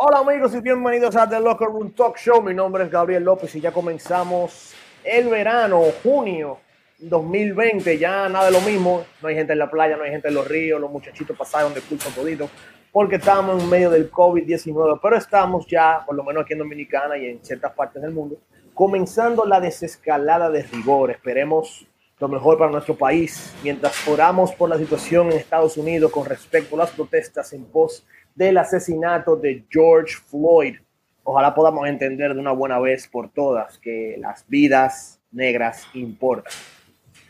Hola amigos y bienvenidos a The Locker Room Talk Show. Mi nombre es Gabriel López y ya comenzamos el verano, junio 2020. Ya nada de lo mismo. No hay gente en la playa, no hay gente en los ríos. Los muchachitos pasaron de curso todito porque estamos en medio del COVID-19. Pero estamos ya, por lo menos aquí en Dominicana y en ciertas partes del mundo, comenzando la desescalada de rigor. Esperemos lo mejor para nuestro país mientras oramos por la situación en Estados Unidos con respecto a las protestas en pos del asesinato de George Floyd. Ojalá podamos entender de una buena vez por todas que las vidas negras importan.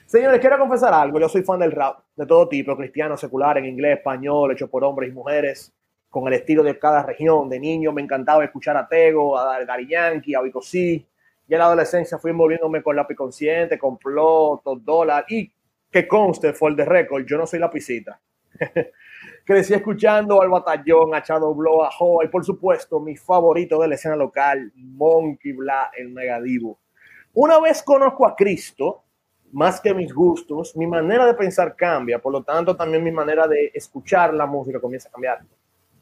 Señores, quiero confesar algo. Yo soy fan del rap de todo tipo, cristiano, secular, en inglés, español, hecho por hombres y mujeres, con el estilo de cada región. De niño me encantaba escuchar a Tego, a Gary Yankee, a Vico C. Y en la adolescencia fui envolviéndome con lápiz consciente, con plot, dólar y que conste, fue el de récord, yo no soy lapicita. Crecí escuchando al Batallón, a Shadow Blow, a Hoa y por supuesto mi favorito de la escena local, Monkey Bla, el Megadivo. Una vez conozco a Cristo, más que mis gustos, mi manera de pensar cambia, por lo tanto también mi manera de escuchar la música comienza a cambiar.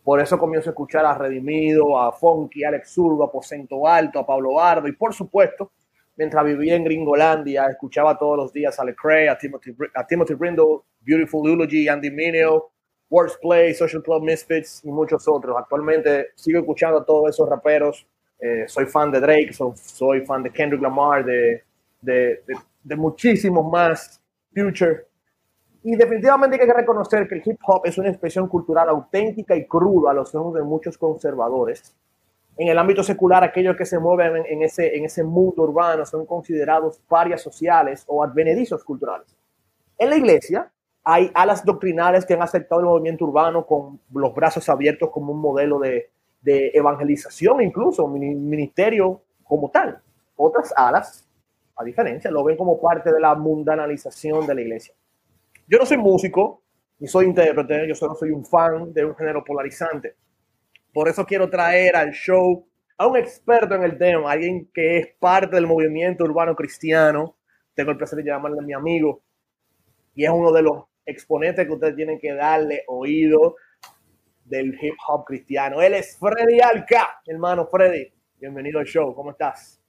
Por eso comienzo a escuchar a Redimido, a Funky, a Alex Zurdo, a Posento Alto, a Pablo Bardo y por supuesto, mientras vivía en Gringolandia, escuchaba todos los días a Lecrae, a Timothy, a Timothy Brindle, Beautiful Eulogy, Andy Mineo, Worst Play, Social Club Misfits y muchos otros. Actualmente sigo escuchando a todos esos raperos. Eh, soy fan de Drake, soy fan de Kendrick Lamar, de, de, de, muchísimos más, Future, y definitivamente hay que reconocer que el hip hop es una expresión cultural auténtica y cruda a los ojos de muchos conservadores. En el ámbito secular, aquellos que se mueven en, ese, en ese mundo urbano son considerados parias sociales o advenedizos culturales. En la iglesia hay alas doctrinales que han aceptado el movimiento urbano con los brazos abiertos como un modelo de, de evangelización, incluso ministerio como tal. Otras alas, a diferencia, lo ven como parte de la mundanalización de la iglesia. Yo no soy músico, ni soy intérprete, yo solo soy un fan de un género polarizante. Por eso quiero traer al show a un experto en el tema, alguien que es parte del movimiento urbano cristiano. Tengo el placer de llamarle a mi amigo y es uno de los exponentes que ustedes tienen que darle oído del hip hop cristiano. Él es Freddy Alca, hermano Freddy. Bienvenido al show, ¿cómo estás?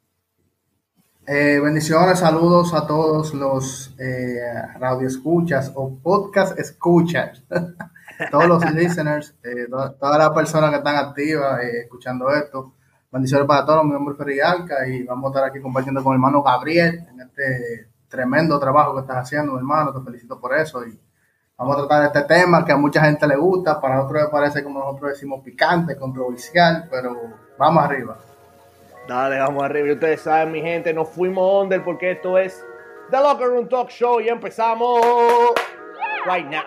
Eh, bendiciones, saludos a todos los eh, radioescuchas o podcast escuchas, todos los listeners, eh, todas las personas que están activas eh, escuchando esto. Bendiciones para todos, mi nombre es Ferri Alca y vamos a estar aquí compartiendo con mi hermano Gabriel en este tremendo trabajo que estás haciendo, hermano. Te felicito por eso y vamos a tratar este tema que a mucha gente le gusta, para otros le parece como nosotros decimos picante, controversial, pero vamos arriba. Dale, vamos arriba. Y ustedes saben, mi gente, nos fuimos under porque esto es The Locker Room Talk Show y empezamos right now.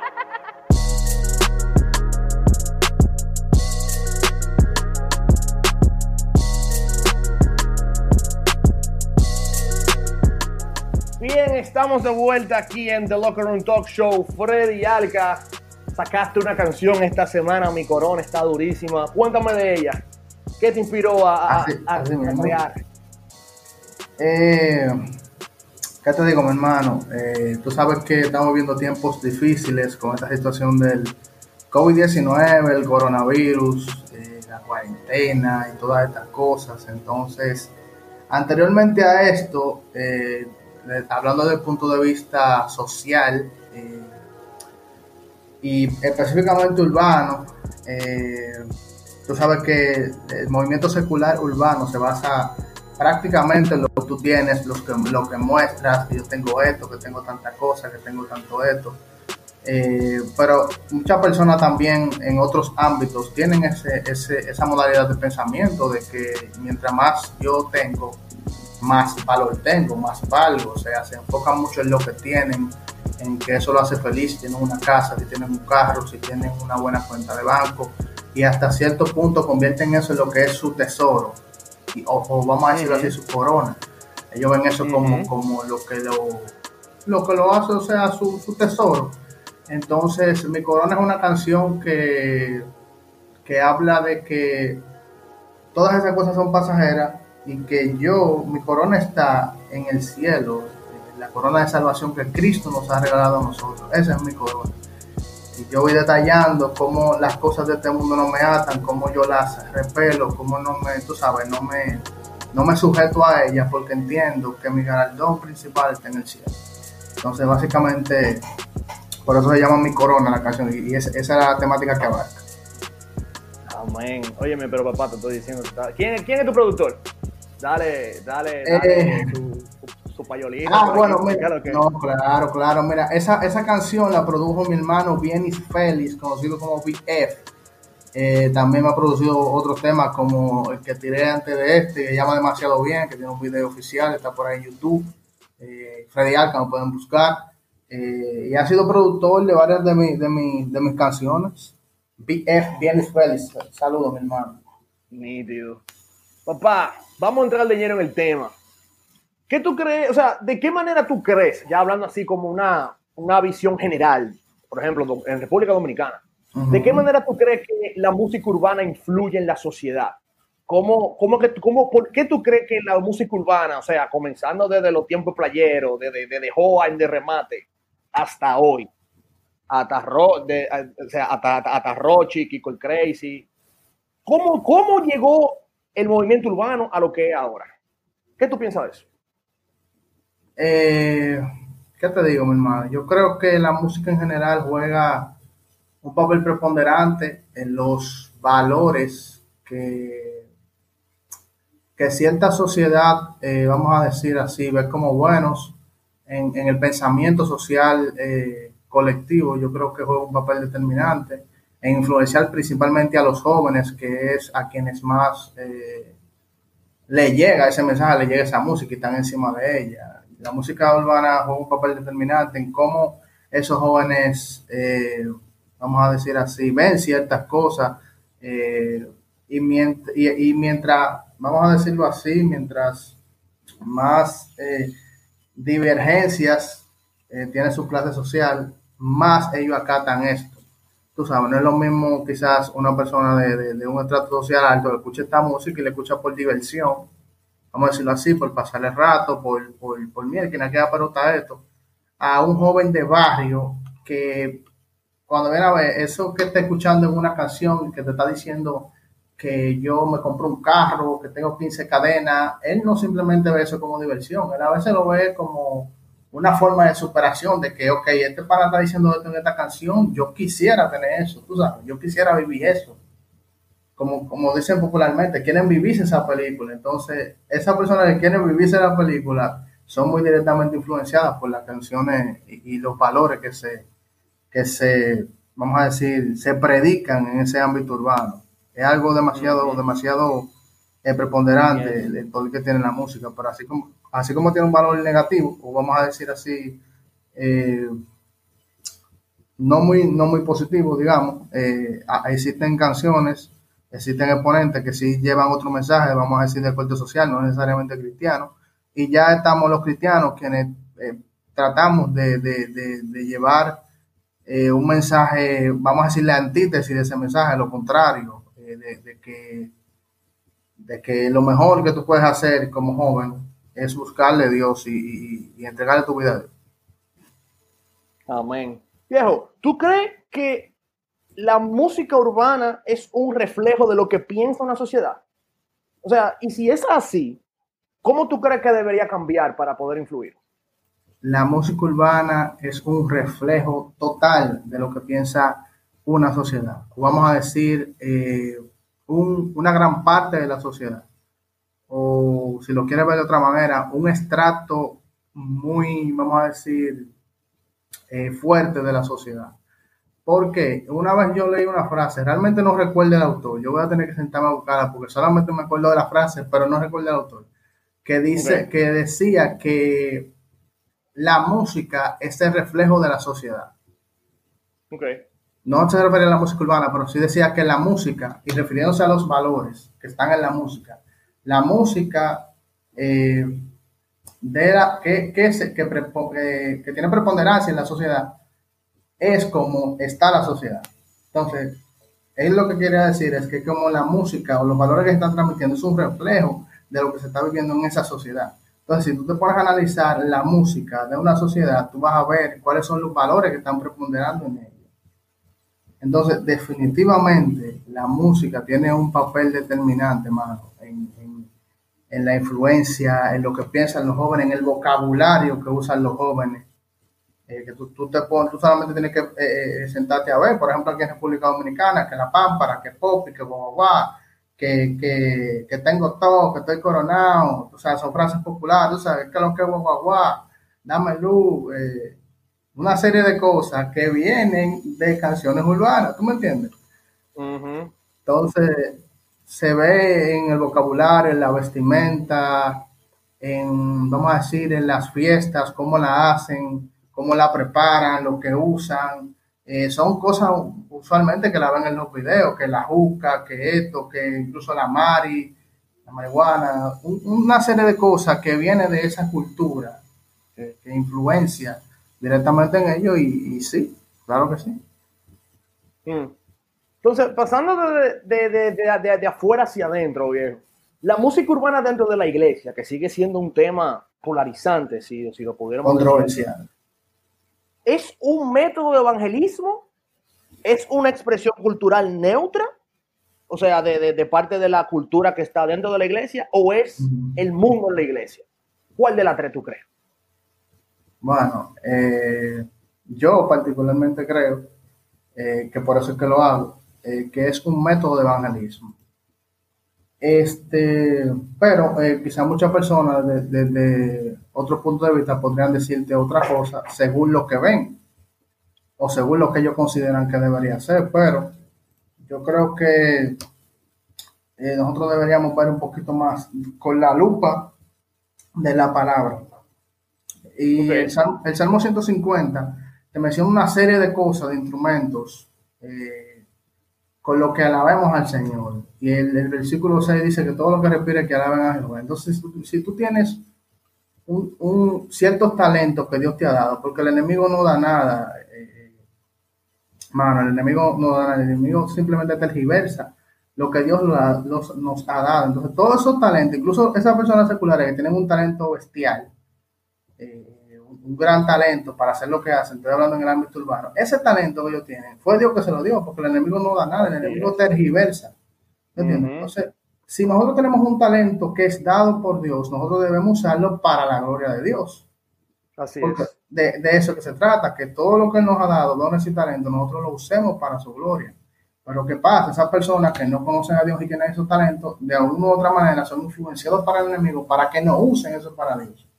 Bien, estamos de vuelta aquí en The Locker Room Talk Show. Freddy Alca, sacaste una canción esta semana, mi corona está durísima. Cuéntame de ella. ¿Qué te inspiró a, así, a, a, así a crear? Eh, ¿Qué te digo, mi hermano? Eh, tú sabes que estamos viviendo tiempos difíciles con esta situación del COVID-19, el coronavirus, eh, la cuarentena y todas estas cosas. Entonces, anteriormente a esto, eh, hablando desde el punto de vista social eh, y específicamente urbano, eh, tú sabes que el movimiento secular urbano se basa prácticamente en lo que tú tienes, lo que, muestras, que yo tengo esto, que tengo tanta cosa, que tengo tanto esto. Eh, pero muchas personas también en otros ámbitos tienen ese, esa modalidad de pensamiento de que mientras más yo tengo, más valor tengo, más valgo. O sea, se enfocan mucho en lo que tienen, en que eso lo hace feliz. Si tienen una casa, si tienen un carro, si tienen una buena cuenta de banco. Y hasta cierto punto convierten eso en lo que es su tesoro. Y, o, o vamos a decirlo así, su corona. Ellos ven eso como, uh -huh. como lo que lo, lo que lo hace, o sea, su, su tesoro. Entonces, Mi Corona es una canción que, que habla de que todas esas cosas son pasajeras y que yo, mi corona está en el cielo, la corona de salvación que Cristo nos ha regalado a nosotros. Esa es mi corona. Y yo voy detallando cómo las cosas de este mundo no me atan, cómo yo las repelo, cómo no me, tú sabes, no me, no me sujeto a ellas porque entiendo que mi galardón principal está en el cielo. Entonces, básicamente, por eso se llama Mi Corona la canción y esa, es la temática que abarca. Amén. Óyeme, pero papá, te estoy diciendo, ¿quién, quién es tu productor? Dale, dale, dale eh, payolina. Ah, bueno, mira, no, claro, claro, mira, esa, esa canción la produjo mi hermano Bienis Félix, conocido como BF. Eh, también me ha producido otros temas como el que tiré antes de este, que llama Demasiado Bien, que tiene un video oficial, está por ahí en YouTube. Eh, Freddy Alca, lo pueden buscar. Eh, y ha sido productor de varias de, mi, de, mi, de mis canciones. BF Bienis Félix, saludos, mi hermano. Nítido. Papá, vamos a entrar de lleno en el tema. ¿Qué tú crees? O sea, ¿de qué manera tú crees, ya hablando así como una, una visión general, por ejemplo, en República Dominicana, ¿de qué manera tú crees que la música urbana influye en la sociedad? ¿Cómo, cómo que, cómo, ¿Por qué tú crees que la música urbana, o sea, comenzando desde los tiempos playeros, desde, desde Joa de remate hasta hoy, hasta, Ro, de, o sea, hasta, hasta, Rochi, Kiko el Crazy, ¿cómo, ¿cómo llegó el movimiento urbano a lo que es ahora. ¿Qué tú piensas de eso? Eh, ¿Qué te digo, mi hermano? Yo creo que la música en general juega un papel preponderante en los valores que, que cierta sociedad, eh, vamos a decir así, ve como buenos en, el pensamiento social eh, colectivo. Yo creo que juega un papel determinante en influenciar principalmente a los jóvenes, que es a quienes más eh, le llega ese mensaje, le llega esa música y están encima de ella. La música urbana juega un papel determinante en cómo esos jóvenes, eh, vamos a decir así, ven ciertas cosas eh, y, mientras, y, mientras, vamos a decirlo así, mientras más divergencias tiene su clase social, más ellos acatan esto tú sabes, no es lo mismo quizás una persona de, un estrato social alto que escuche esta música y le escucha por diversión, vamos a decirlo así, por pasar el rato, por, por, por miedo, que no queda pelota esto, a un joven de barrio que cuando viene a ver eso que está escuchando en una canción que te está diciendo que yo me compro un carro, que tengo 15 cadenas, él no simplemente ve eso como diversión, él a veces lo ve como una forma de superación de que, ok, este pana está diciendo esto en esta canción, yo quisiera tener eso, tú sabes, yo quisiera vivir eso. Como, como dicen popularmente, quieren vivirse esa película. Entonces, esas personas que quieren vivirse la película son muy directamente influenciadas por las canciones y, los valores que se, que se, vamos a decir, se predican en ese ámbito urbano. Es algo demasiado, demasiado eh, preponderante el poder que tiene la música, pero así como así como tiene un valor negativo, o vamos a decir así, eh, no, muy, no muy positivo, digamos, eh, existen canciones, existen exponentes que sí llevan otro mensaje, vamos a decir, de corte social, no necesariamente cristiano, y ya estamos los cristianos quienes eh, tratamos de, llevar un mensaje, vamos a decir, la antítesis de ese mensaje, lo contrario, de, que, de que lo mejor que tú puedes hacer como joven es buscarle a Dios y, entregarle tu vida a Dios. Amén. Viejo, ¿tú crees que la música urbana es un reflejo de lo que piensa una sociedad? O sea, y si es así, ¿cómo tú crees que debería cambiar para poder influir? La música urbana es un reflejo total de lo que piensa una sociedad. Vamos a decir, eh, una gran parte de la sociedad o si lo quieres ver de otra manera, un extracto muy, vamos a decir, eh, fuerte de la sociedad. Porque una vez yo leí una frase, realmente no recuerdo el autor, yo voy a tener que sentarme a buscarla porque solamente me acuerdo de la frase, pero no recuerdo el autor, que dice, que decía que la música es el reflejo de la sociedad. Okay. No se refería a la música urbana, pero sí decía que la música, y refiriéndose a los valores que están en la música, la música eh, que, que, tiene preponderancia en la sociedad es como está la sociedad. Entonces, él lo que quiere decir es que como la música o los valores que están transmitiendo es un reflejo de lo que se está viviendo en esa sociedad. Entonces, si tú te pones a analizar la música de una sociedad, tú vas a ver cuáles son los valores que están preponderando en ella. Entonces, definitivamente, la música tiene un papel determinante, mano, en, la influencia, en lo que piensan los jóvenes, en el vocabulario que usan los jóvenes. Eh, que tú, tú, te pones, tú solamente tienes que eh, eh, sentarte a ver, por ejemplo, aquí en República Dominicana, que la pámpara, que popi, que guagua, que, que, que tengo todo, que estoy coronado, o sea, son frases populares, tú sabes, que lo que es dame luz, eh, una serie de cosas que vienen de canciones urbanas, ¿tú me entiendes? Entonces, se ve en el vocabulario, en la vestimenta, en, vamos a decir, en las fiestas, cómo la hacen, cómo la preparan, lo que usan. Eh, son cosas usualmente que la ven en los videos, que la juca, que esto, que incluso la mari, la marihuana, una serie de cosas que vienen de esa cultura, que, que influencia directamente en ellos y, sí, claro que sí. Mm. Entonces, pasando de, de, de, de, afuera hacia adentro, viejo, la música urbana dentro de la iglesia, que sigue siendo un tema polarizante, si, si lo pudiéramos Controversial. ¿Es un método de evangelismo? ¿Es una expresión cultural neutra? O sea, de, parte de la cultura que está dentro de la iglesia, o es el mundo en la iglesia? ¿Cuál de las tres tú crees? Bueno, eh, yo particularmente creo eh, que por eso es que lo hago, eh, que es un método de evangelismo. Este, pero quizá muchas personas desde otro punto de vista podrían decirte otra cosa según lo que ven o según lo que ellos consideran que debería ser, pero yo creo que nosotros deberíamos ver un poquito más con la lupa de la palabra y el, Salmo, 150 te menciona una serie de cosas, de instrumentos, eh, con lo que alabemos al Señor. Y el, versículo 6 dice que todo lo que respire que alaben a Jehová. Entonces, si tú tienes un, un, ciertos talentos que Dios te ha dado, porque el enemigo no da nada, eh, mano, el enemigo no da nada, el enemigo simplemente tergiversa lo que Dios nos ha dado. Entonces, todos esos talentos, incluso esas personas seculares que tienen un talento bestial, eh, un gran talento para hacer lo que hacen, estoy hablando en el ámbito urbano, ese talento que ellos tienen, fue Dios que se lo dio, porque el enemigo no da nada, el enemigo tergiversa. Entonces, si nosotros tenemos un talento que es dado por Dios, nosotros debemos usarlo para la gloria de Dios. Así es. De, de, eso que se trata, que todo lo que nos ha dado, dones y talento, nosotros lo usemos para su gloria. Pero ¿qué pasa? Esas personas que no conocen a Dios y tienen esos talentos, de alguna u otra manera son influenciados para el enemigo para que no usen eso para Dios.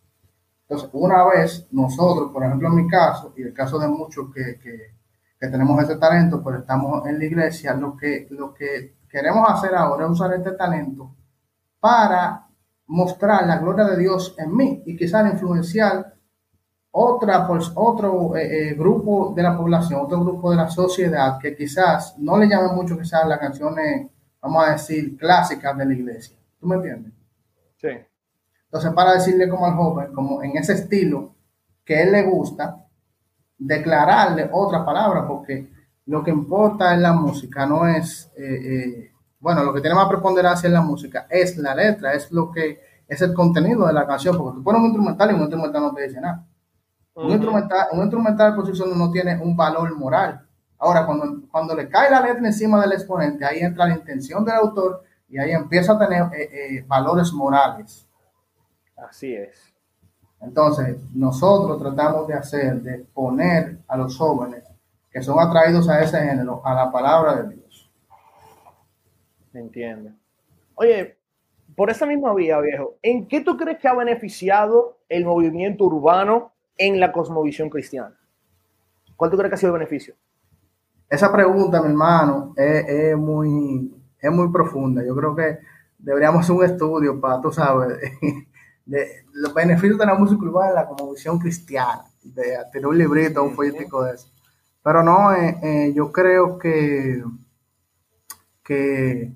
Entonces, una vez nosotros, por ejemplo, en mi caso, y el caso de muchos que, que, tenemos ese talento, pues estamos en la iglesia, lo que, lo que queremos hacer ahora es usar este talento para mostrar la gloria de Dios en mí y quizás influenciar otra, pues, otro eh, eh, grupo de la población, otro grupo de la sociedad que quizás no le llame mucho quizás las canciones, vamos a decir, clásicas de la iglesia. ¿Tú me entiendes? Sí. Entonces, para decirle como al joven, como en ese estilo que a él le gusta, declararle otra palabra, porque lo que importa en la música no es, eh, eh, bueno, lo que tiene más preponderancia en la música es la letra, es lo que es el contenido de la canción, porque tú pones un instrumental y un instrumental no te dice nada. un, instrumental, un instrumental por sí solo no tiene un valor moral. Ahora, cuando, cuando le cae la letra encima del exponente, ahí entra la intención del autor y ahí empieza a tener eh, valores morales. Así es. Entonces, nosotros tratamos de hacer, de poner a los jóvenes que son atraídos a ese género, a la palabra de Dios. Entiendo. Oye, por esa misma vía, viejo, ¿en qué tú crees que ha beneficiado el movimiento urbano en la cosmovisión cristiana? ¿Cuál tú crees que ha sido el beneficio? Esa pregunta, mi hermano, es, muy, es muy profunda. Yo creo que deberíamos hacer un estudio para, tú sabes, de los beneficios de la música urbana como visión cristiana, de tener un librito, un político de eso. Pero no, eh, eh, yo creo que, que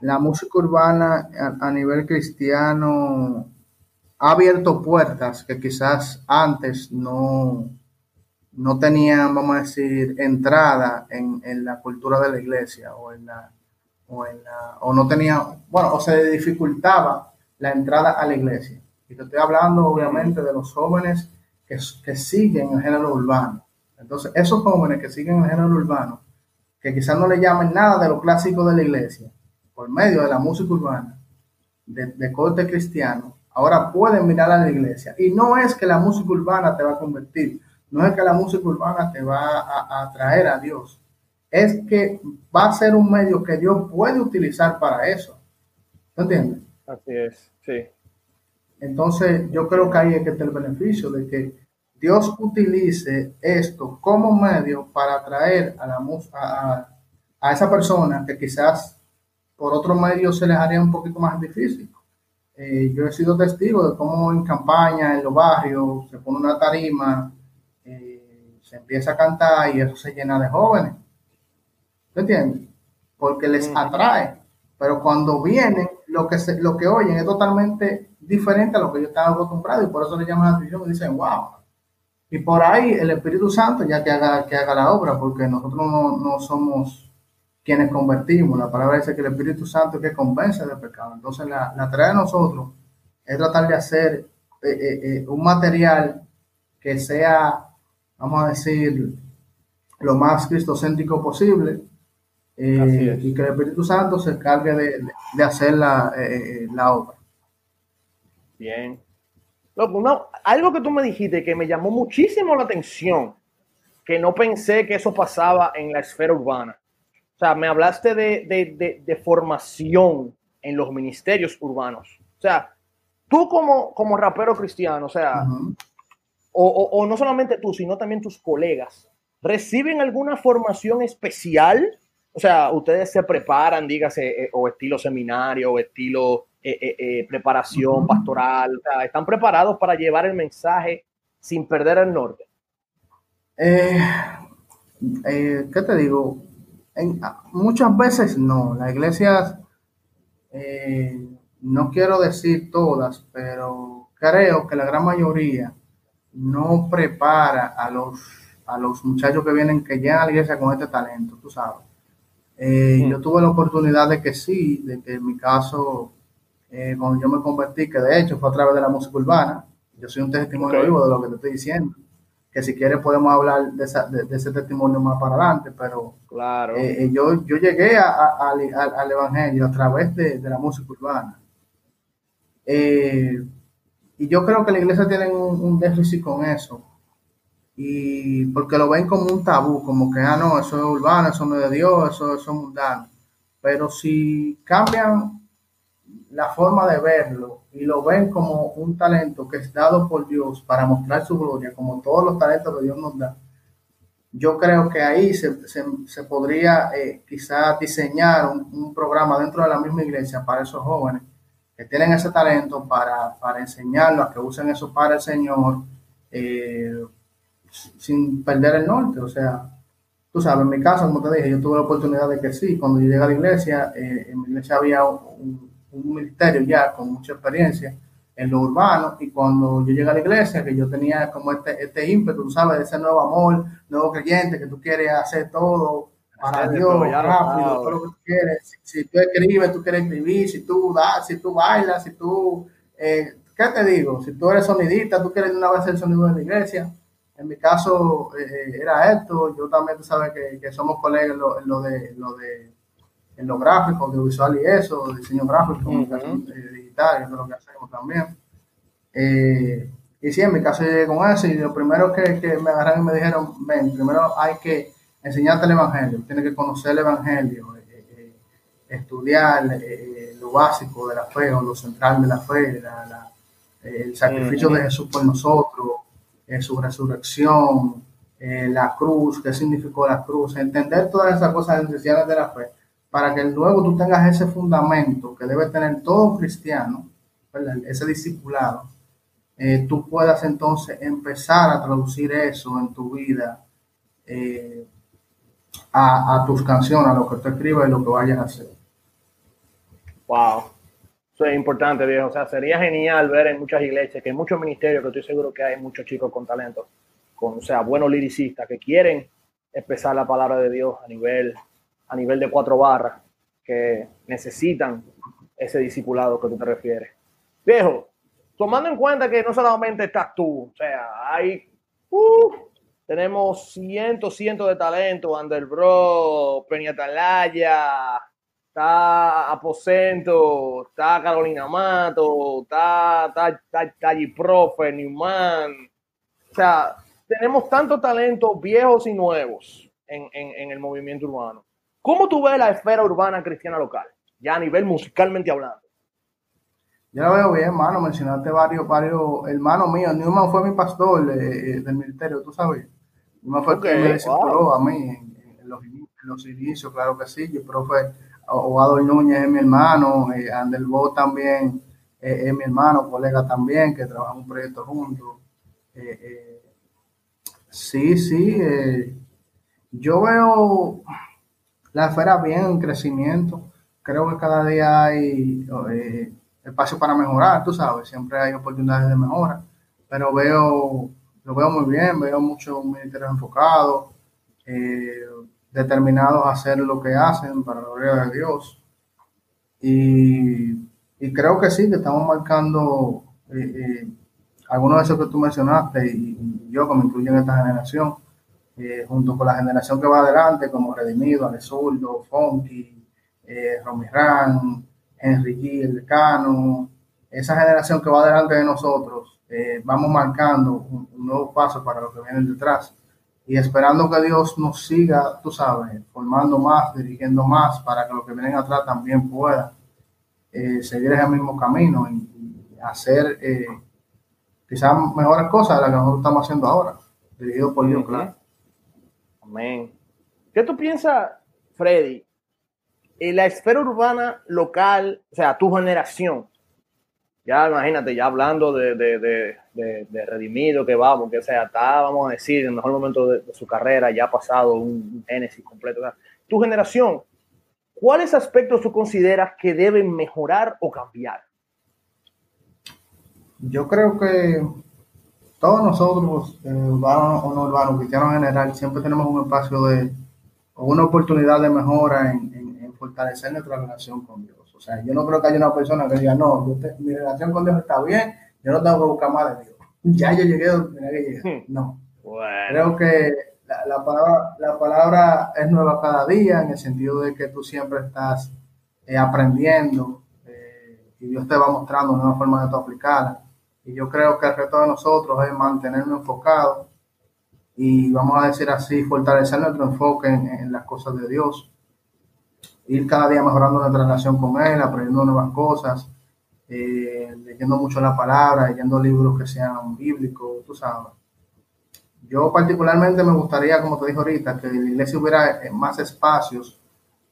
la música urbana a, nivel cristiano ha abierto puertas que quizás antes no, no tenían, vamos a decir, entrada en, en la cultura de la iglesia o en la, o, en la, o no tenía, bueno, o se dificultaba la entrada a la iglesia. Y te estoy hablando obviamente de los jóvenes que, que siguen el género urbano. Entonces, esos jóvenes que siguen el género urbano, que quizás no le llamen nada de lo clásico de la iglesia, por medio de la música urbana, de, corte cristiano, ahora pueden mirar a la iglesia. Y no es que la música urbana te va a convertir, no es que la música urbana te va a, atraer a Dios, es que va a ser un medio que Dios puede utilizar para eso. ¿Me entiendes? Así es, sí. Entonces, yo creo que ahí es que está el beneficio de que Dios utilice esto como medio para atraer a, la, a, a esa persona que quizás por otro medio se les haría un poquito más difícil. Eh, yo he sido testigo de cómo en campaña, en los barrios, se pone una tarima, eh, se empieza a cantar y eso se llena de jóvenes. ¿Te entiendes? Porque les atrae. Pero cuando vienen, lo que, se, lo que oyen es totalmente diferente a lo que yo estaba acostumbrado y por eso le llaman la atención y dicen, wow. Y por ahí el Espíritu Santo ya que haga, que haga la obra, porque nosotros no, no somos quienes convertimos. La palabra dice que el Espíritu Santo es que convence del pecado. Entonces la, la tarea de nosotros es tratar de hacer eh, eh, eh, un material que sea, vamos a decir, lo más cristocéntrico posible y que el Espíritu Santo se encargue de, de hacer la, la, obra. Bien. No, algo que tú me dijiste que me llamó muchísimo la atención, que no pensé que eso pasaba en la esfera urbana o sea, me hablaste de, formación en los ministerios urbanos. O sea, tú como, como rapero cristiano, o sea, o, no solamente tú, sino también tus colegas, ¿reciben alguna formación especial? O sea, ustedes se preparan, dígase, eh, o estilo seminario, o estilo eh, eh, preparación pastoral, o sea, ¿están preparados para llevar el mensaje sin perder el norte? ¿Qué te digo? muchas veces no, las iglesias, eh, no quiero decir todas, pero creo que la gran mayoría no prepara a los, a los muchachos que vienen, que llegan a la iglesia con este talento, tú sabes. Eh, yo tuve la oportunidad de que sí, de que en mi caso, eh, cuando yo me convertí, que de hecho fue a través de la música urbana, yo soy un testimonio vivo de lo que te estoy diciendo que si quieres podemos hablar de, ese testimonio más para adelante, pero claro. Eh, yo, yo llegué al Evangelio a través de, la música urbana. Y yo creo que la iglesia tiene un, déficit con eso, y porque lo ven como un tabú, como que, ah, no, eso es urbano, eso no es de Dios, eso, eso es mundano. Pero si cambian la forma de verlo y lo ven como un talento que es dado por Dios para mostrar su gloria, como todos los talentos que Dios nos da, yo creo que ahí se, se, podría eh, quizás diseñar un, programa dentro de la misma iglesia para esos jóvenes que tienen ese talento para, para enseñarlos a que usen eso para el Señor eh, sin perder el norte. O sea, tú sabes, en mi caso, como te dije, yo tuve la oportunidad de que sí, cuando yo llegué a la iglesia, eh, en mi iglesia había un un ministerio ya con mucha experiencia en lo urbano y cuando yo llegué a la iglesia, que yo tenía como este, este ímpetu, tú sabes, ese nuevo amor, nuevo creyente, que tú quieres hacer todo para Dios, rápido, todo lo que tú quieres. Si, tú escribes, tú quieres escribir, si tú das, si tú bailas, si tú, eh, ¿qué te digo? Si tú eres sonidista, tú quieres una vez el sonido de la iglesia. En mi caso eh, era esto, yo también, tú sabes que, que somos colegas en lo, en lo de, lo de en lo gráfico, audiovisual y eso, diseño gráfico, comunicación digital, eso es lo que hacemos también. Eh, y sí, en mi caso llegué con eso y lo primero que, que me agarraron y me dijeron, ven, primero hay que enseñarte el Evangelio, tienes que conocer el Evangelio, eh, eh, estudiar lo básico de la fe o lo central de la fe, el sacrificio de Jesús por nosotros, su resurrección, la cruz, qué significó la cruz, entender todas esas cosas esenciales de la fe para que luego tú tengas ese fundamento que debe tener todo cristiano, ese discipulado, eh, tú puedas entonces empezar a traducir eso en tu vida eh, a, tus canciones, a lo que tú escribes y lo que vayas a hacer. Wow. Eso es importante, viejo. O sea, sería genial ver en muchas iglesias, que en muchos ministerios, que estoy seguro que hay muchos chicos con talento, con, o sea, buenos liricistas que quieren expresar la palabra de Dios a nivel a nivel de cuatro barras que necesitan ese discipulado que tú te refieres. Viejo, tomando en cuenta que no solamente estás tú, o sea, hay, uh, tenemos cientos, cientos de talentos, Underbro, Peñatalaya, está Aposento, está Carolina Mato, está, está, está, Profe, Newman. O sea, tenemos tantos talentos viejos y nuevos en, en, el movimiento urbano. ¿Cómo tú ves la esfera urbana cristiana local? Ya a nivel musicalmente hablando. Yo lo veo bien, hermano. Mencionaste varios, varios hermanos míos. Newman fue mi pastor eh, del ministerio, tú sabes. Newman fue que me discipuló a mí en, los, los, inicios, claro que sí. Yo, profe Obado Núñez es mi hermano, eh, Andelbo también eh, es mi hermano, colega también, que trabajamos un proyecto juntos. Eh, eh, sí, sí, yo veo la esfera bien en crecimiento. Creo que cada día hay espacio para mejorar, tú sabes, siempre hay oportunidades de mejora, pero veo, lo veo muy bien, veo muchos ministerios enfocados determinados a hacer lo que hacen para la gloria de Dios. Y, creo que sí, que estamos marcando eh, eh, algunos de esos que tú mencionaste y, yo, que me incluyo en esta generación, eh, junto con la generación que va adelante, como Redimido, Alezurdo, Fonky, eh, Romirán, Henry El Decano, esa generación que va adelante de nosotros, vamos marcando un, un nuevo paso para los que vienen detrás y esperando que Dios nos siga, tú sabes, formando más, dirigiendo más, para que los que vienen atrás también puedan eh, seguir ese mismo camino y, hacer eh, quizás mejores cosas de las que nosotros estamos haciendo ahora, dirigido por Dios, claro. Amén. ¿Qué tú piensas, Freddy, en la esfera urbana local, o sea, tu generación? Ya imagínate, ya hablando de de, redimido que vamos, que sea, está, vamos a decir, en el mejor momento de, su carrera, ya ha pasado un, génesis completo. tu generación, ¿cuáles aspectos tú consideras que deben mejorar o cambiar? Yo creo que todos nosotros, eh, urbanos o no urbanos, cristianos en general, siempre tenemos un espacio de, o una oportunidad de mejora en, fortalecer nuestra relación con Dios. O sea, yo no creo que haya una persona que diga, no, mi relación con Dios está bien, yo no tengo que buscar más de Dios. Ya yo llegué donde tenía que llegar. Hmm. No. Creo que la, palabra, la palabra es nueva cada día en el sentido de que tú siempre estás eh, aprendiendo eh, y Dios te va mostrando nuevas formas de tu aplicarla. Y yo creo que el reto de nosotros es mantenernos enfocados y vamos a decir así, fortalecer nuestro enfoque en, en, las cosas de Dios, ir cada día mejorando nuestra relación con Él, aprendiendo nuevas cosas, eh, leyendo mucho la palabra, leyendo libros que sean bíblicos, tú sabes. Yo particularmente me gustaría, como te dije ahorita, que la iglesia hubiera eh, más espacios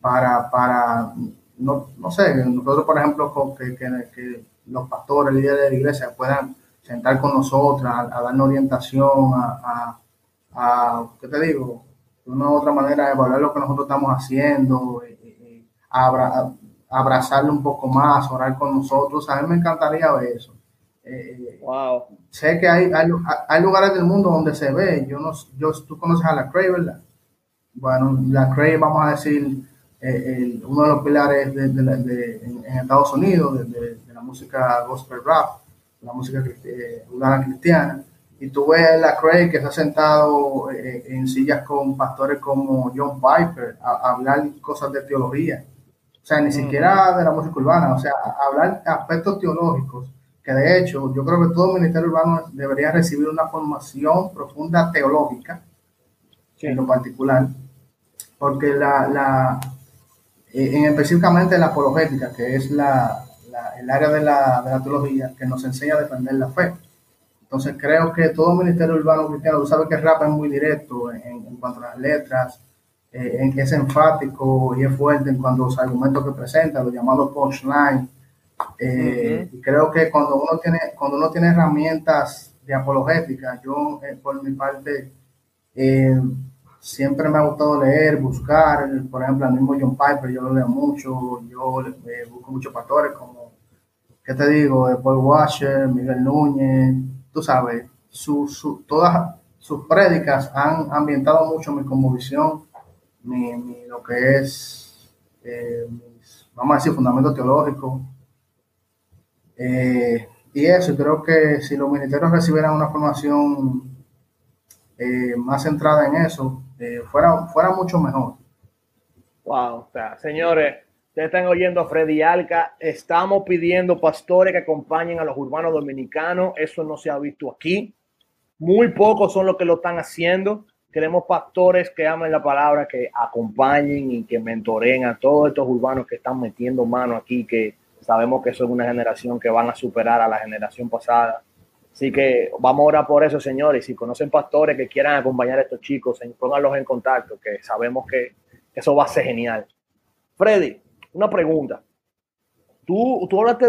para, para no, no sé, nosotros, por ejemplo, que, que, los pastores, líderes de la iglesia puedan sentar con nosotros, a, darnos orientación, a, a, ¿qué te digo? De una u otra manera, evaluar lo que nosotros estamos haciendo, eh, a, abrazarlo un poco más, orar con nosotros. A mí me encantaría ver eso. Eh, wow. Sé que hay, hay, lugares del mundo donde se ve. Yo no, yo, tú conoces a la Cray, ¿verdad? Bueno, la Cray, vamos a decir, eh, uno de los pilares de, de, en, Estados Unidos de, la música gospel rap, la música eh, cristiana. Y tú ves la Cray que está sentado eh, en sillas con pastores como John Piper a hablar cosas de teología o sea, ni siquiera de la música urbana, o sea, hablar aspectos teológicos, que de hecho yo creo que todo ministerio urbano debería recibir una formación profunda teológica, en lo particular, porque la, la eh, en específicamente la apologética, que es la, el área de la, de la teología que nos enseña a defender la fe. Entonces creo que todo ministerio urbano cristiano, tú sabes que el rap es muy directo en, en cuanto a las letras, eh, en que es enfático y es fuerte en cuanto a los argumentos que presenta, los llamados punchline. Eh, y creo que cuando uno tiene, cuando uno tiene herramientas de apologética, yo eh, por mi parte siempre me ha gustado leer, buscar, por ejemplo, al mismo John Piper, yo lo leo mucho, yo busco muchos pastores como, ¿qué te digo? Paul Washer, Miguel Núñez, tú sabes, su, su, todas sus prédicas han ambientado mucho mi conmovisión mi, lo que es, eh, vamos a decir, fundamento teológico. Eh, y eso, creo que si los ministerios recibieran una formación eh, más centrada en eso, fuera, fuera mucho mejor. Wow, o señores, ustedes están oyendo a Freddy Alca, estamos pidiendo pastores que acompañen a los urbanos dominicanos, eso no se ha visto aquí, muy pocos son los que lo están haciendo, queremos pastores que amen la palabra, que acompañen y que mentoren a todos estos urbanos que están metiendo mano aquí, que sabemos que son una generación que van a superar a la generación pasada. Así que vamos a orar por eso, señores. Si conocen pastores que quieran acompañar a estos chicos, pónganlos en contacto, que sabemos que eso va a ser genial. Freddy, una pregunta. Tú, tú hablaste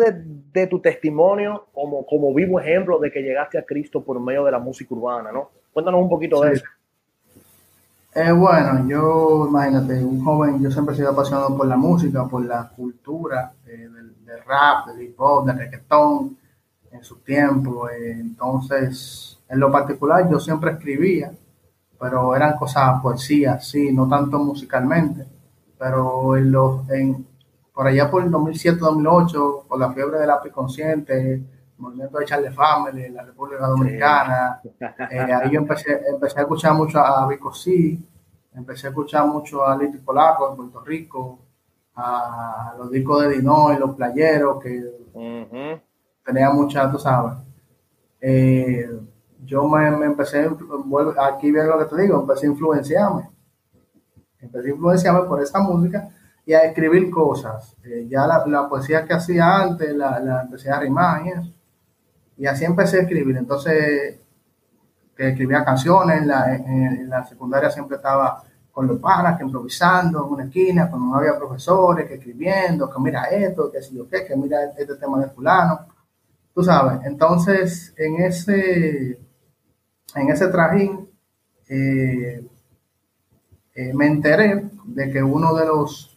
de, tu testimonio como, como vivo ejemplo de que llegaste a Cristo por medio de la música urbana, ¿no? Cuéntanos un poquito de eso. Eh, bueno, yo, imagínate, un joven, yo siempre he sido apasionado por la música, por la cultura eh, del, rap, del hip hop, del reggaetón en su tiempo. Eh, entonces, en lo particular, yo siempre escribía, pero eran cosas, poesía, sí, no tanto musicalmente, pero en los, en, por allá por el 2007-2008, por la fiebre del lápiz consciente, movimiento de Charlie Family, la República Dominicana, eh, ahí yo empecé, empecé a escuchar mucho a Vico C, empecé a escuchar mucho a Liti Polaco en Puerto Rico, a los discos de Dinoy, los playeros, que tenía mucha, tú sabes. Eh, yo me, me, empecé, aquí viene lo que te digo, empecé a influenciarme. Empecé a influenciarme por esta música y a escribir cosas. Eh, ya la, la, poesía que hacía antes, la, la, empecé a rimar y eso. Y así empecé a escribir. Entonces, que escribía canciones, en la, secundaria siempre estaba con los panas, que improvisando en una esquina, cuando no había profesores, que escribiendo, que mira esto, que si yo qué, que mira este tema de fulano. Tú sabes, entonces en ese, en ese trajín eh, eh, me enteré de que uno de los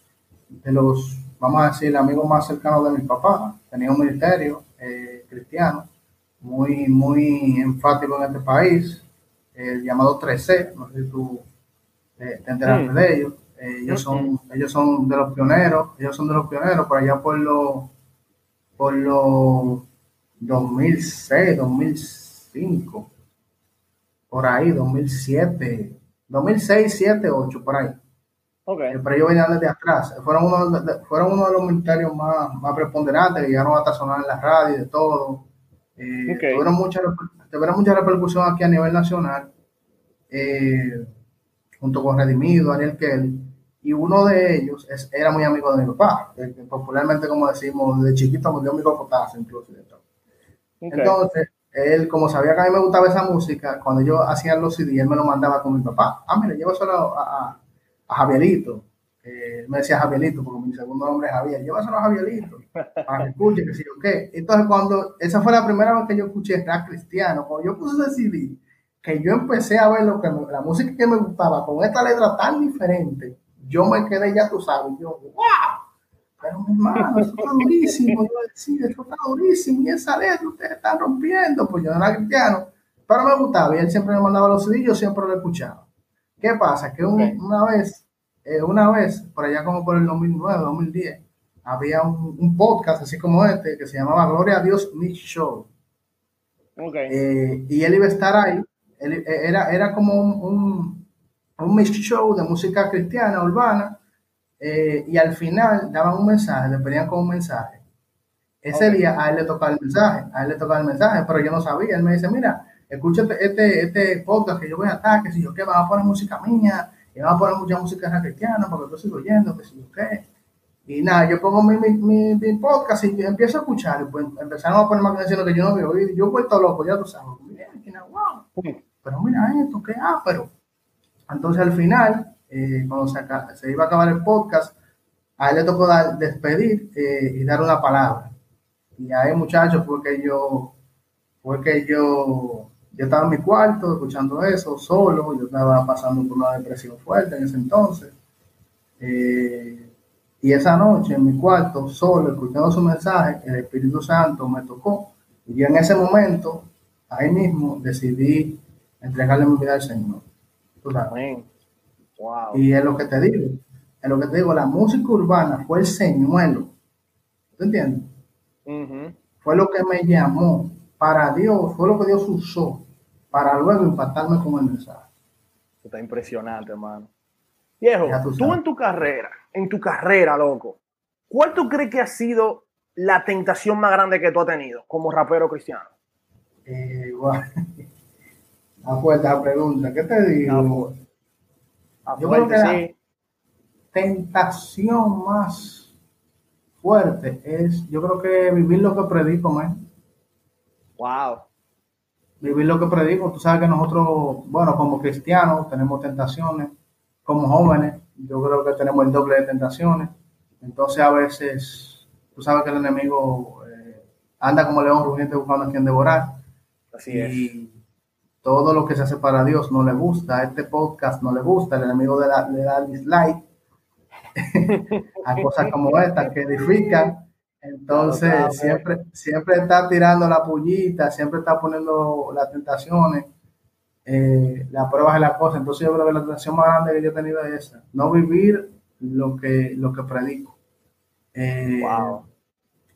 de los, vamos a decir, amigos más cercanos de mi papá. Tenía un ministerio eh, cristiano muy, muy enfático en este país, el llamado 3C, no sé si tú eh, te enteraste de ellos. Eh, ellos, son, ellos son de los pioneros, ellos son de los pioneros por allá por los por los 2006, 2005, por ahí, 2007, 2006, 7, 8, por ahí. Pero ellos venían desde atrás. Fueron uno de, fueron uno de los ministerios más, más preponderantes, que llegaron hasta sonar en la radio y de todo. Eh, tuvieron, mucha, tuvieron mucha repercusión aquí a nivel nacional, eh, junto con Redimido, Daniel Kelly. Y uno de ellos es, era muy amigo de mi papá, popularmente, como decimos, de chiquito me dio mi cocotazo incluso. Entonces, él, como sabía que a mí me gustaba esa música, cuando yo hacía los CD, él me lo mandaba con mi papá. Ah, mire, llévaselo a, a a Javierito. Eh, me decía Javierito porque mi segundo nombre es Javier. Llévaselo a Javierito para que escuche, que yo qué. Entonces, cuando esa fue la primera vez que yo escuché rap cristiano, cuando yo puse ese CD, que yo empecé a ver lo que la música que me gustaba con esta letra tan diferente, yo me quedé, ya tú sabes, yo, wow, pero mi hermano, eso está durísimo. Yo decía, eso está durísimo, y esa letra ustedes están rompiendo, pues yo no era cristiano, pero me gustaba, y él siempre me mandaba los CD, yo siempre lo escuchaba. ¿Qué pasa? Que una vez, eh, una vez, por allá como por el 2009, 2010, había un, podcast así como este que se llamaba Gloria a Dios Mix Show. Eh, y él iba a estar ahí. Eh, era, era como un, un, mix show de música cristiana, urbana. y al final daban un mensaje, le pedían como un mensaje. Ese día a él le tocaba el mensaje, a él le tocaba el mensaje, pero yo no sabía. Él me dice, mira, escucha este, este podcast que yo voy a estar, que si yo qué, me va a poner música mía, y va a poner mucha música cristiana, porque yo sigo oyendo, que si yo qué. Y nada, yo pongo mi, mi, mi, podcast y empiezo a escuchar, y pues empezaron a poner más canciones que yo no había oído, yo he vuelto loco, ya tú sabes, wow, pero mira esto, qué pero. Entonces al final, eh, cuando se, se, iba a acabar el podcast, a él le tocó dar, despedir eh, y dar una palabra. Y ahí muchachos fue que yo, fue que yo yo estaba en mi cuarto escuchando eso, solo, yo estaba pasando por una depresión fuerte en ese entonces. Eh, y esa noche en mi cuarto, solo, escuchando su mensaje, el Espíritu Santo me tocó. Y yo en ese momento, ahí mismo, decidí entregarle mi vida al Señor. Y es lo que te digo, es lo que te digo, la música urbana fue el señuelo. ¿Tú entiendes? Fue lo que me llamó para Dios, fue lo que Dios usó para luego impactarme con el mensaje. Está impresionante, hermano. Viejo, tú, en tu carrera, en tu carrera, loco, ¿cuál tú crees que ha sido la tentación más grande que tú has tenido como rapero cristiano? Eh, bueno, la pregunta, ¿qué te digo? Yo creo que la tentación más fuerte es, yo creo que vivir lo que predico, man. Wow. Vivir lo que predico. Tú sabes que nosotros, bueno, como cristianos tenemos tentaciones, como jóvenes, yo creo que tenemos el doble de tentaciones. Entonces a veces, tú sabes que el enemigo eh, anda como león rugiente buscando a quien devorar. Así y todo lo que se hace para Dios no le gusta, este podcast no le gusta, el enemigo le da, le da dislike a cosas como esta que edifican entonces, siempre, siempre está tirando la pullita, siempre está poniendo las tentaciones, eh, las pruebas de la cosa. Entonces, yo creo que la tentación más grande que yo he tenido es esa, no vivir lo que, lo que predico. Eh,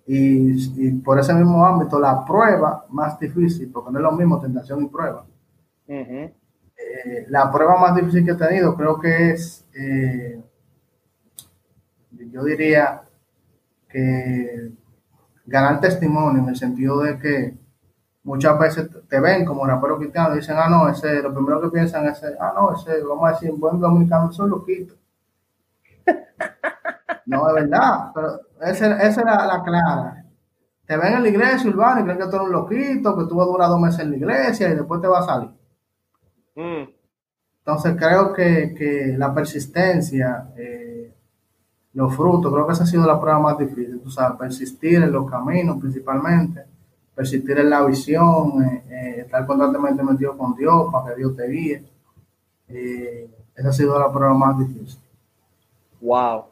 y, por ese mismo ámbito, la prueba más difícil, porque no es lo mismo tentación y prueba. Eh, la prueba más difícil que he tenido creo que es, yo diría, que ganar testimonio en el sentido de que muchas veces te ven como rapero cristiano y dicen, ah, no, ese, lo primero que piensan es, ah, no, ese, vamos a decir, buen dominicano, soy loquito. no, es verdad, pero esa, esa es la, clara. Te ven en la iglesia urbana y creen que tú eres un loquito, que tú vas a durar dos meses en la iglesia y después te vas a salir. Mm. Entonces creo que, que la persistencia, eh, los frutos, creo que esa ha sido la prueba más difícil, tú sabes, persistir en los caminos principalmente, persistir en la visión, eh, eh, estar constantemente metido con Dios para que Dios te guíe. Eh, esa ha sido la prueba más difícil. Wow.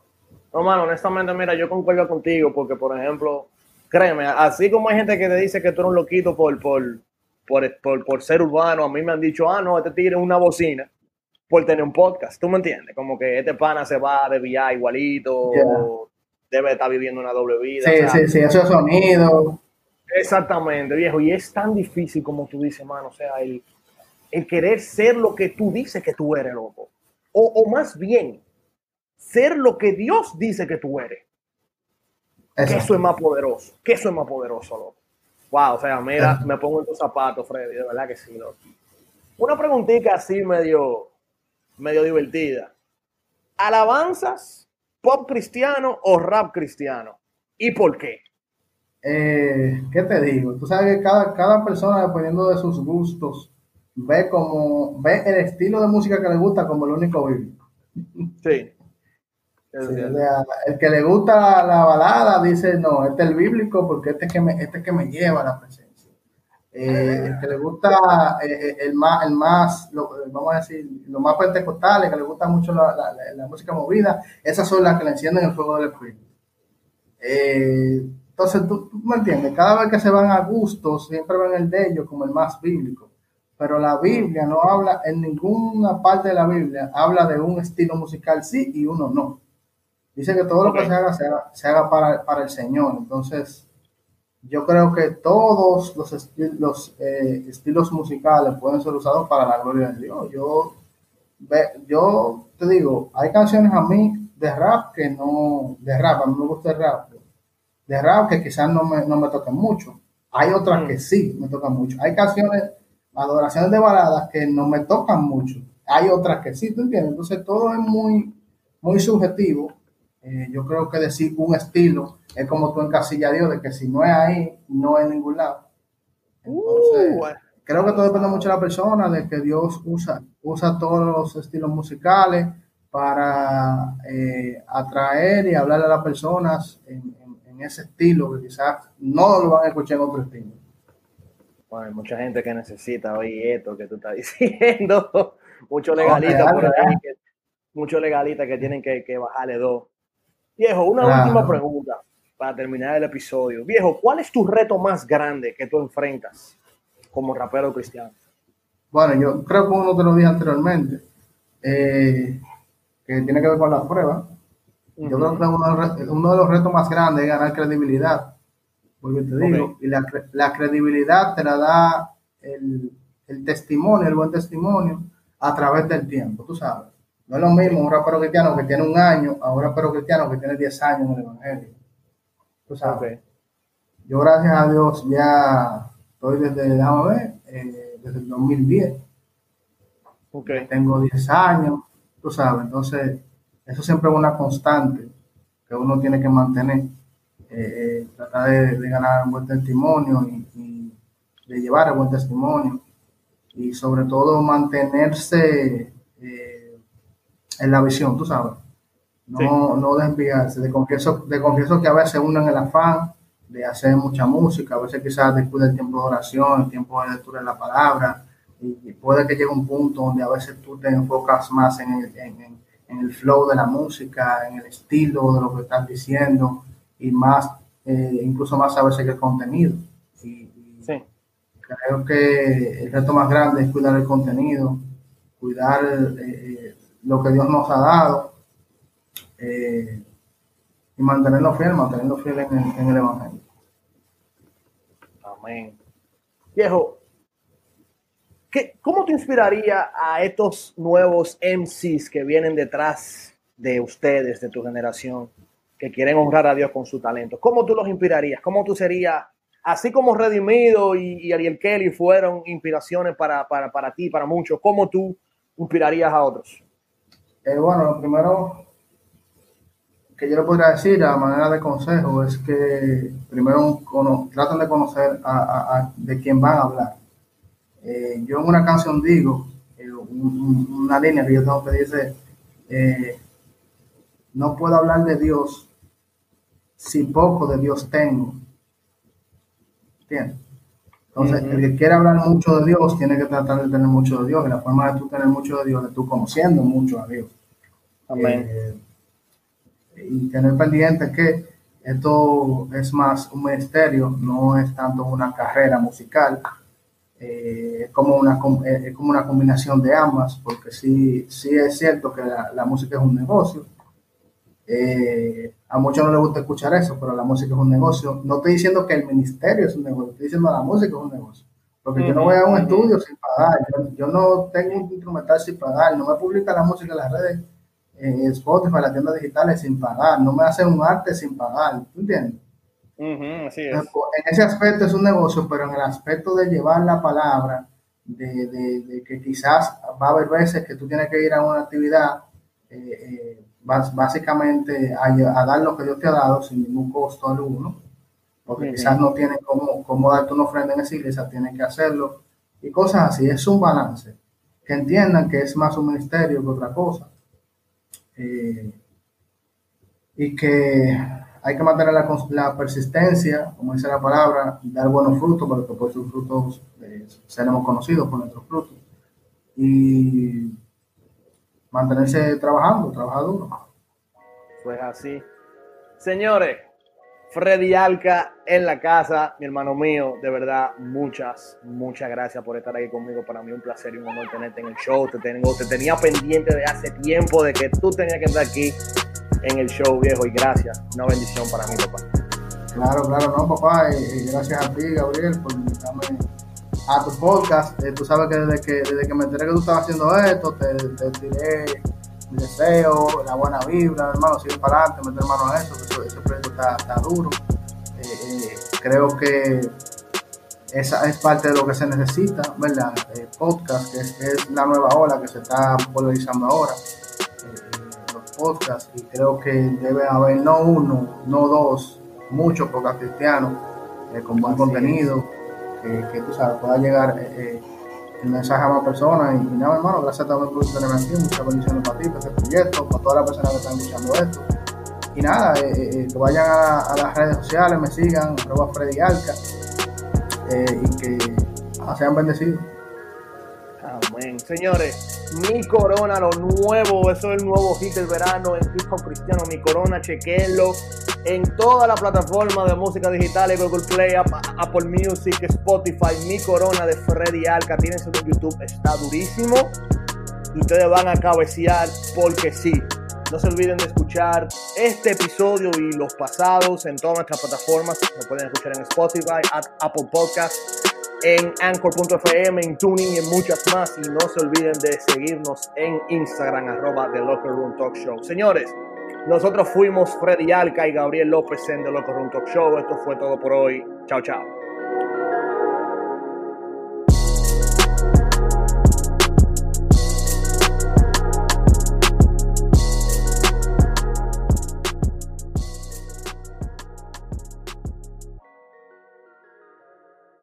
No, honestamente, mira, yo concuerdo contigo porque, por ejemplo, créeme, así como hay gente que te dice que tú eres un loquito por, por, por, por ser urbano, a mí me han dicho, ah, no, este tigre es una bocina por tener un podcast, ¿tú me entiendes? Como que este pana se va de VIA igualito, debe estar viviendo una doble vida. Sí, sí, sí, eso es sonido. Exactamente, viejo, y es tan difícil como tú dices, mano, o sea, el, el querer ser lo que tú dices que tú eres, loco. O, o más bien, ser lo que Dios dice que tú eres. Que eso es más poderoso, que eso es más poderoso, loco. Wow, o sea, mira, me pongo en tus zapatos, Freddy, de verdad que sí, loco. Una preguntita así medio, medio divertida. ¿Alabanzas, pop cristiano o rap cristiano? ¿Y por qué? Eh, ¿Qué te digo? Tú sabes que cada, cada persona, dependiendo de sus gustos, ve como ve el estilo de música que le gusta como el único bíblico. Sí. el que le gusta la balada dice, no, este es el bíblico porque este es que me, este que me lleva a la presencia. Eh, el que le gusta eh, eh, el más, el más vamos a decir, los más pentecostales, que le gusta mucho la, la, música movida, esas son las que le encienden el fuego del espíritu. entonces, ¿tú, me entiendes, cada vez que se van a gustos, siempre ven el de ellos como el más bíblico. Pero la Biblia no habla, en ninguna parte de la Biblia, habla de un estilo musical sí y uno no. Dice que todo lo que se haga, se haga, se haga para, para el Señor. Entonces, yo creo que todos los, eh, estilos musicales pueden ser usados para la gloria de Dios. Yo, yo te digo, hay canciones a mí de rap que no, de rap, a mí me gusta el rap, de rap que quizás no me, no me tocan mucho. Hay otras que mm. sí me tocan mucho. Hay canciones, adoraciones de baladas que no me tocan mucho. Hay otras que sí, ¿tú entiendes? Entonces todo es muy, muy subjetivo. Eh, yo creo que decir un estilo es como tú encasillas a Dios, de que si no es ahí, no es en ningún lado. Entonces, uh, creo que todo depende mucho de la persona, de que Dios usa, usa todos los estilos musicales para eh, atraer y hablarle a las personas en, ese estilo que quizás no lo van a escuchar en otro estilo. Bueno, hay mucha gente que necesita oír esto que tú estás diciendo. Muchos legalistas por ahí, que, muchos legalistas que tienen que, que bajarle dos. Viejo, una última pregunta para terminar el episodio. Viejo, ¿cuál es tu reto más grande que tú enfrentas como rapero cristiano? Bueno, yo creo que uno te lo dije anteriormente, eh, que tiene que ver con las pruebas. Yo creo que uno, de los retos más grandes es ganar credibilidad. Porque te digo, y la, credibilidad te la da el, el testimonio, el buen testimonio a través del tiempo, tú sabes. No es lo mismo un rapero cristiano que tiene un año a un rapero cristiano que tiene 10 años en el Evangelio. Tú sabes. Yo, gracias a Dios, ya estoy desde, déjame ver, eh, desde el 2010. Okay. Tengo 10 años, tú sabes. Entonces, eso siempre es una constante que uno tiene que mantener. Eh, eh, tratar de, ganar un buen testimonio y, y, de llevar el buen testimonio y sobre todo mantenerse en la visión, tú sabes. No, no desviarse. De confieso, de confieso que a veces uno en el afán de hacer mucha música, a veces quizás después del tiempo de oración, el tiempo de lectura de la palabra, y, puede que llegue un punto donde a veces tú te enfocas más en el, en, el flow de la música, en el estilo de lo que estás diciendo, y más, eh, incluso más a veces que el contenido. Y, sí. creo que el reto más grande es cuidar el contenido, cuidar eh, lo que Dios nos ha dado eh, y mantenerlo fiel, mantenerlo fiel en el, Evangelio. Amén. Viejo, ¿qué, ¿cómo te inspiraría a estos nuevos MCs que vienen detrás de ustedes, de tu generación, que quieren honrar a Dios con su talento? ¿Cómo tú los inspirarías? ¿Cómo tú serías, así como Redimido y, Ariel Kelly fueron inspiraciones para, para, para ti, para muchos, cómo tú inspirarías a otros? Eh, bueno, lo primero que yo le podría decir a manera de consejo es que primero traten de conocer a, de quién van a hablar. Eh, yo en una canción digo, eh, una línea que yo tengo que dice, no puedo hablar de Dios si poco de Dios tengo. ¿Entiendes? Entonces, el que quiere hablar mucho de Dios tiene que tratar de tener mucho de Dios. Y la forma de tú tener mucho de Dios es tú conociendo mucho a Dios. Amén. Eh, y tener pendiente que esto es más un ministerio, no es tanto una carrera musical. Eh, es, como una, eh, es como una combinación de ambas, porque sí, sí es cierto que la, la música es un negocio, eh, a muchos no les gusta escuchar eso, pero la música es un negocio. No estoy diciendo que el ministerio es un negocio, estoy diciendo que la música es un negocio. Porque yo no voy a un estudio sin pagar, yo, no tengo un instrumental sin pagar, no me publica la música en las redes, en Spotify, en las tiendas digitales sin pagar, no me hace un arte sin pagar, ¿tú entiendes? así es. En ese aspecto es un negocio, pero en el aspecto de llevar la palabra, de, de, que quizás va a haber veces que tú tienes que ir a una actividad eh, eh, básicamente a, dar lo que Dios te ha dado sin ningún costo alguno, porque quizás no tienen cómo, cómo darte una ofrenda en esa iglesia, tienen que hacerlo y cosas así. Es un balance. Que entiendan que es más un ministerio que otra cosa. Eh, y que hay que mantener la, la, persistencia, como dice la palabra, dar buenos frutos, porque por sus frutos eh, seremos conocidos por nuestros frutos. Y mantenerse trabajando, trabajar duro. Pues así. Señores, Freddy Alca en la casa, mi hermano mío, de verdad, muchas, muchas gracias por estar aquí conmigo. Para mí un placer y un honor tenerte en el show. Te, tengo, te tenía pendiente de hace tiempo de que tú tenías que estar aquí en el show, viejo, y gracias. Una bendición para mí, papá. Claro, claro, no, papá, y, gracias a ti, Gabriel, por invitarme a tu podcast. Eh, tú sabes que desde, que desde que me enteré que tú estabas haciendo esto, te, te tiré mi deseo, la buena vibra, hermano, sigue para adelante, meter mano a eso, que ese proyecto está, está duro. Eh, eh, creo que esa es parte de lo que se necesita, ¿verdad? podcast, que es, la nueva ola que se está polarizando ahora, los podcasts, y creo que debe haber no uno, no dos, muchos podcasts cristianos con buen contenido que, tú sabes, pueda llegar eh, eh, el mensaje a más personas. Y, nada, hermano, gracias también por tenerme aquí. Muchas bendiciones para ti, para este proyecto, para todas las personas que están escuchando esto. Y nada, eh, que vayan a, las redes sociales, me sigan, arroba Freddy Alca, y que sean bendecidos. Amén. Señores, mi corona, lo nuevo, eso es el nuevo hit del verano en Hijo Cristiano, mi corona, chequenlo en todas las plataformas de música digital, Google Play, Apple Music, Spotify, Mi Corona de Freddy Alca, tienen su YouTube, está durísimo. Y ustedes van a cabecear porque sí. No se olviden de escuchar este episodio y los pasados en todas nuestras plataformas. Lo pueden escuchar en Spotify, Apple Podcasts, en Anchor.fm, en Tuning y en muchas más. Y no se olviden de seguirnos en Instagram, arroba The Locker Room Talk Show. Señores, nosotros fuimos Freddy Alca y Gabriel López en The Locker Room Talk Show. Esto fue todo por hoy. Chao, chao.